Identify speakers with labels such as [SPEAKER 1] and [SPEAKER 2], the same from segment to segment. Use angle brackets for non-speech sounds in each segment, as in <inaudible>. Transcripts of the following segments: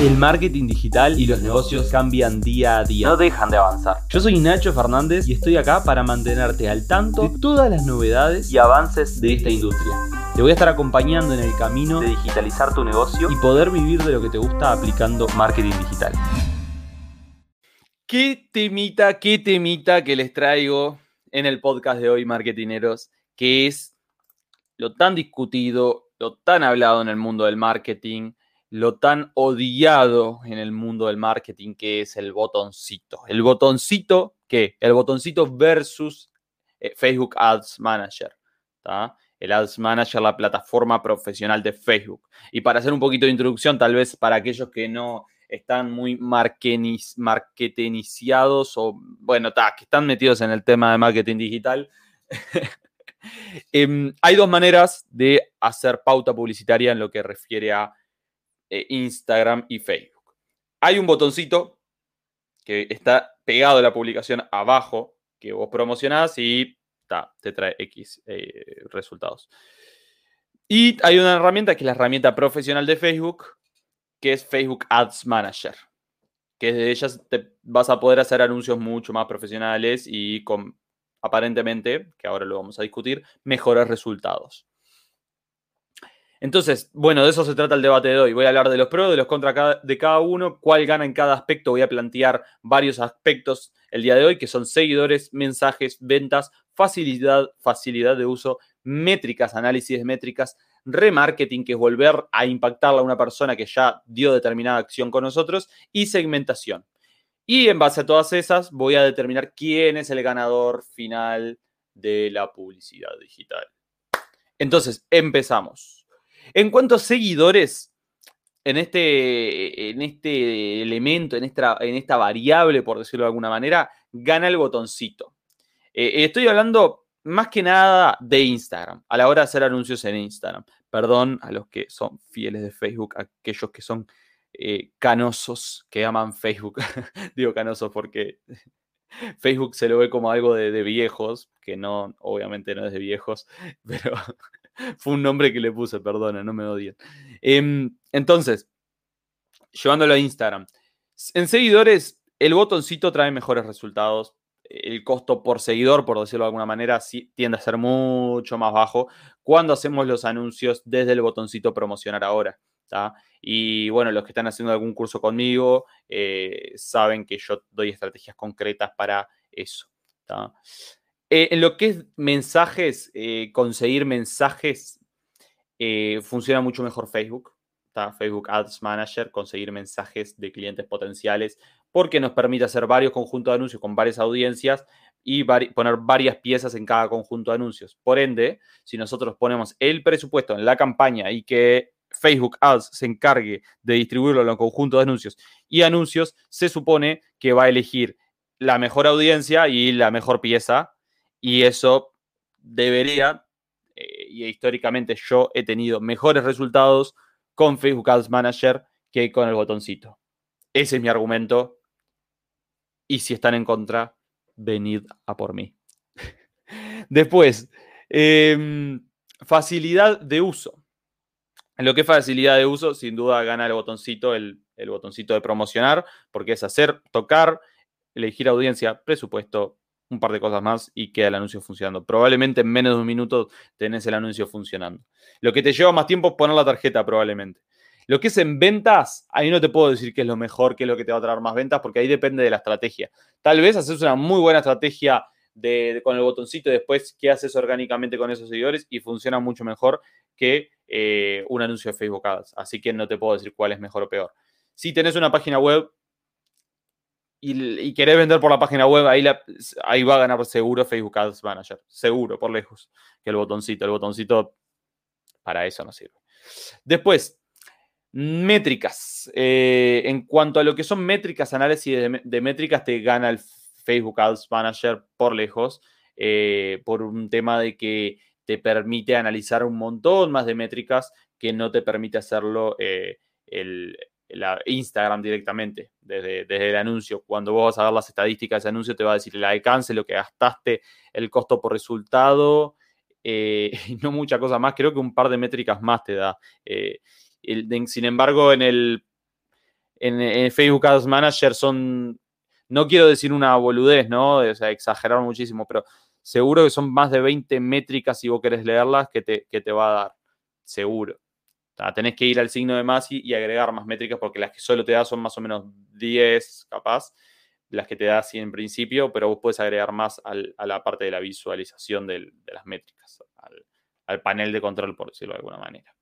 [SPEAKER 1] El marketing digital y los negocios cambian día a día.
[SPEAKER 2] No dejan de avanzar.
[SPEAKER 1] Yo soy Nacho Fernández y estoy acá para mantenerte al tanto de todas las novedades
[SPEAKER 2] Y avances
[SPEAKER 1] de esta industria. Te voy a estar acompañando en el camino
[SPEAKER 2] de digitalizar tu negocio
[SPEAKER 1] y poder vivir de lo que te gusta aplicando marketing digital. ¿Qué temita, qué temita que les traigo en el podcast de hoy, marketineros? Que es lo tan discutido, lo tan hablado en el mundo del marketing, lo tan odiado en el mundo del marketing que es el botoncito. El botoncito, ¿qué? El botoncito versus eh, Facebook Ads Manager. ¿tá? El Ads Manager, la plataforma profesional de Facebook. Y para hacer un poquito de introducción, tal vez para aquellos que no están muy marketiniciados o, bueno, ta, que están metidos en el tema de marketing digital. <laughs> Em, hay dos maneras de hacer pauta publicitaria en lo que refiere a eh, Instagram y Facebook. Hay un botoncito que está pegado a la publicación abajo que vos promocionás y te trae X eh, resultados. Y hay una herramienta que es la herramienta profesional de Facebook, que es Facebook Ads Manager, que de ellas te vas a poder hacer anuncios mucho más profesionales y con aparentemente, que ahora lo vamos a discutir, mejores resultados. Entonces, bueno, de eso se trata el debate de hoy. Voy a hablar de los pros, de los contras de cada uno, cuál gana en cada aspecto. Voy a plantear varios aspectos el día de hoy, que son seguidores, mensajes, ventas, facilidad, facilidad de uso, métricas, análisis de métricas, remarketing, que es volver a impactarle a una persona que ya dio determinada acción con nosotros, y segmentación. Y en base a todas esas, voy a determinar quién es el ganador final de la publicidad digital. Entonces, empezamos. En cuanto a seguidores, en este, en este elemento, en esta, en esta variable, por decirlo de alguna manera, gana el botoncito. Eh, estoy hablando más que nada de Instagram, a la hora de hacer anuncios en Instagram. Perdón a los que son fieles de Facebook, aquellos que son eh, canosos, que aman Facebook. <laughs> Digo canosos porque <laughs> Facebook se lo ve como algo de, de, viejos, que no, obviamente no es de viejos, <laughs> pero Fue un nombre que le puse, perdona, no me odien. Em, entonces, llevándolo a Instagram. En seguidores, el botoncito trae mejores resultados. El costo por seguidor, por decirlo de alguna manera, sí, tiende a ser mucho más bajo cuando hacemos los anuncios desde el botoncito promocionar ahora. Y bueno, los que están haciendo algún curso conmigo eh, saben que yo doy estrategias concretas para eso. Eh, en lo que es mensajes, eh, conseguir mensajes, eh, funciona mucho mejor Facebook. Facebook Ads Manager, conseguir mensajes de clientes potenciales, porque nos permite hacer varios conjuntos de anuncios con varias audiencias y poner varias piezas en cada conjunto de anuncios. Por ende, si nosotros ponemos el presupuesto en la campaña y que Facebook Ads se encargue de distribuirlo en los conjuntos de anuncios y anuncios, se supone que va a elegir la mejor audiencia y la mejor pieza y eso debería, eh, y históricamente yo he tenido mejores resultados con Facebook Ads Manager que con el botoncito. Ese es mi argumento. Y si están en contra, venid a por mí. <laughs> Después, em, facilidad de uso. Lo que es facilidad de uso, sin duda gana el botoncito, el, el botoncito de promocionar, porque es hacer, tocar, elegir audiencia, presupuesto, un par de cosas más y queda el anuncio funcionando. Probablemente en menos de un minuto tenés el anuncio funcionando. Lo que te lleva más tiempo es poner la tarjeta, probablemente. Lo que es en ventas, ahí no te puedo decir qué es lo mejor, qué es lo que te va a traer más ventas, porque ahí depende de la estrategia. Tal vez haces una muy buena estrategia de, con el botoncito después qué haces orgánicamente con esos seguidores y funciona mucho mejor que eh, un anuncio de Facebook Ads. Así que no te puedo decir cuál es mejor o peor. Si tenés una página web, y, querés vender por la página web, ahí, ahí va a ganar seguro Facebook Ads Manager. Seguro, por lejos, que el botoncito. El botoncito para eso no sirve. Después, métricas. Eh, en cuanto a lo que son métricas, análisis de, métricas, te gana el Facebook Ads Manager por lejos, eh, por un tema de que te permite analizar un montón más de métricas que no te permite hacerlo eh, el, la Instagram directamente, desde, desde, el anuncio. Cuando vos vas a ver las estadísticas de ese anuncio, te va a decir el alcance, lo que gastaste, el costo por resultado, eh, <laughs> y no mucha cosa más. Creo que un par de métricas más te da. Eh, sin embargo, en el, en, Facebook Ads Manager son, no quiero decir una boludez, ¿no? O sea, exagerar muchísimo, pero seguro que son más de 20 métricas si vos querés leerlas que te, que te va a dar. Seguro. Tenés que ir al signo de más y, agregar más métricas porque las que solo te da son más o menos 10 capaz, las que te da así en principio, pero vos puedes agregar más a la parte de la visualización de las métricas, al, al panel de control, por decirlo de alguna manera.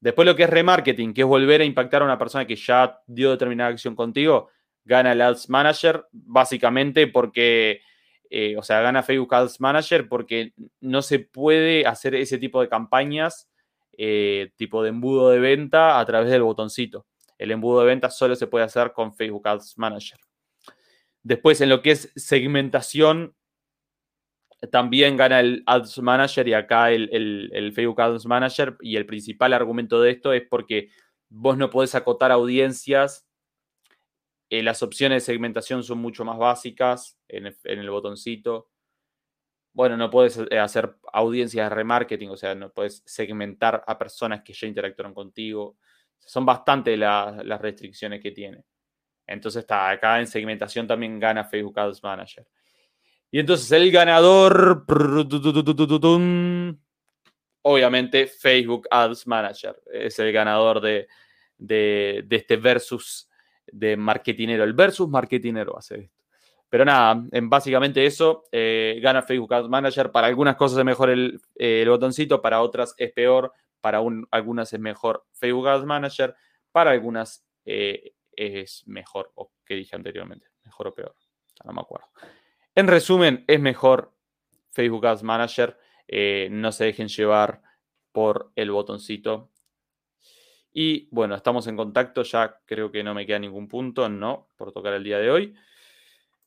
[SPEAKER 1] Después lo que es remarketing, que es volver a impactar a una persona que ya dio determinada acción contigo, gana el Ads Manager, básicamente porque, eh, o sea, gana Facebook Ads Manager porque no se puede hacer ese tipo de campañas, eh, tipo de embudo de venta a través del botoncito. El embudo de venta solo se puede hacer con Facebook Ads Manager. Después, en lo que es segmentación, también gana el Ads Manager y acá el, Facebook Ads Manager. Y el principal argumento de esto es porque vos no podés acotar audiencias. Eh, las opciones de segmentación son mucho más básicas en el, botoncito. Bueno, no puedes eh, hacer audiencias de remarketing, o sea, no puedes segmentar a personas que ya interactuaron contigo. Son bastante las restricciones que tiene. Entonces está acá en segmentación también gana Facebook Ads Manager. Y entonces el ganador, obviamente Facebook Ads Manager, es el ganador de, este versus de marketinero. El versus marketinero hace esto. Pero nada, en básicamente eso, eh, gana Facebook Ads Manager. Para algunas cosas es mejor el, botoncito, para otras es peor, para algunas es mejor Facebook Ads Manager, para algunas eh, es mejor, o que dije anteriormente, mejor o peor, no me acuerdo. En resumen, es mejor Facebook Ads Manager. Eh, no se dejen llevar por el botoncito. Y bueno, estamos en contacto. Ya creo que no me queda ningún punto, no, por tocar el día de hoy.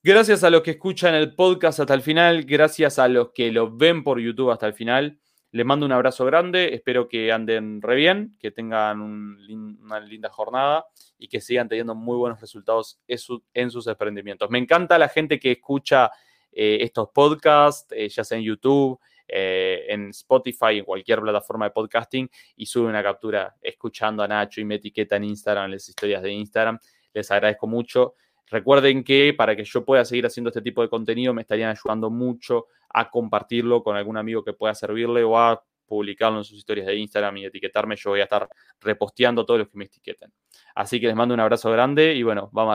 [SPEAKER 1] Gracias a los que escuchan el podcast hasta el final. Gracias a los que lo ven por YouTube hasta el final. Les mando un abrazo grande, espero que anden re bien, que tengan una linda jornada y que sigan teniendo muy buenos resultados en, sus emprendimientos. Me encanta la gente que escucha eh, estos podcasts, eh, ya sea en YouTube, eh, en Spotify, en cualquier plataforma de podcasting y sube una captura escuchando a Nacho y me etiqueta en Instagram, en las historias de Instagram. Les agradezco mucho. Recuerden que para que yo pueda seguir haciendo este tipo de contenido me estarían ayudando mucho a compartirlo con algún amigo que pueda servirle o a publicarlo en sus historias de Instagram y etiquetarme. Yo voy a estar reposteando todos los que me etiqueten. Así que les mando un abrazo grande y bueno, vamos a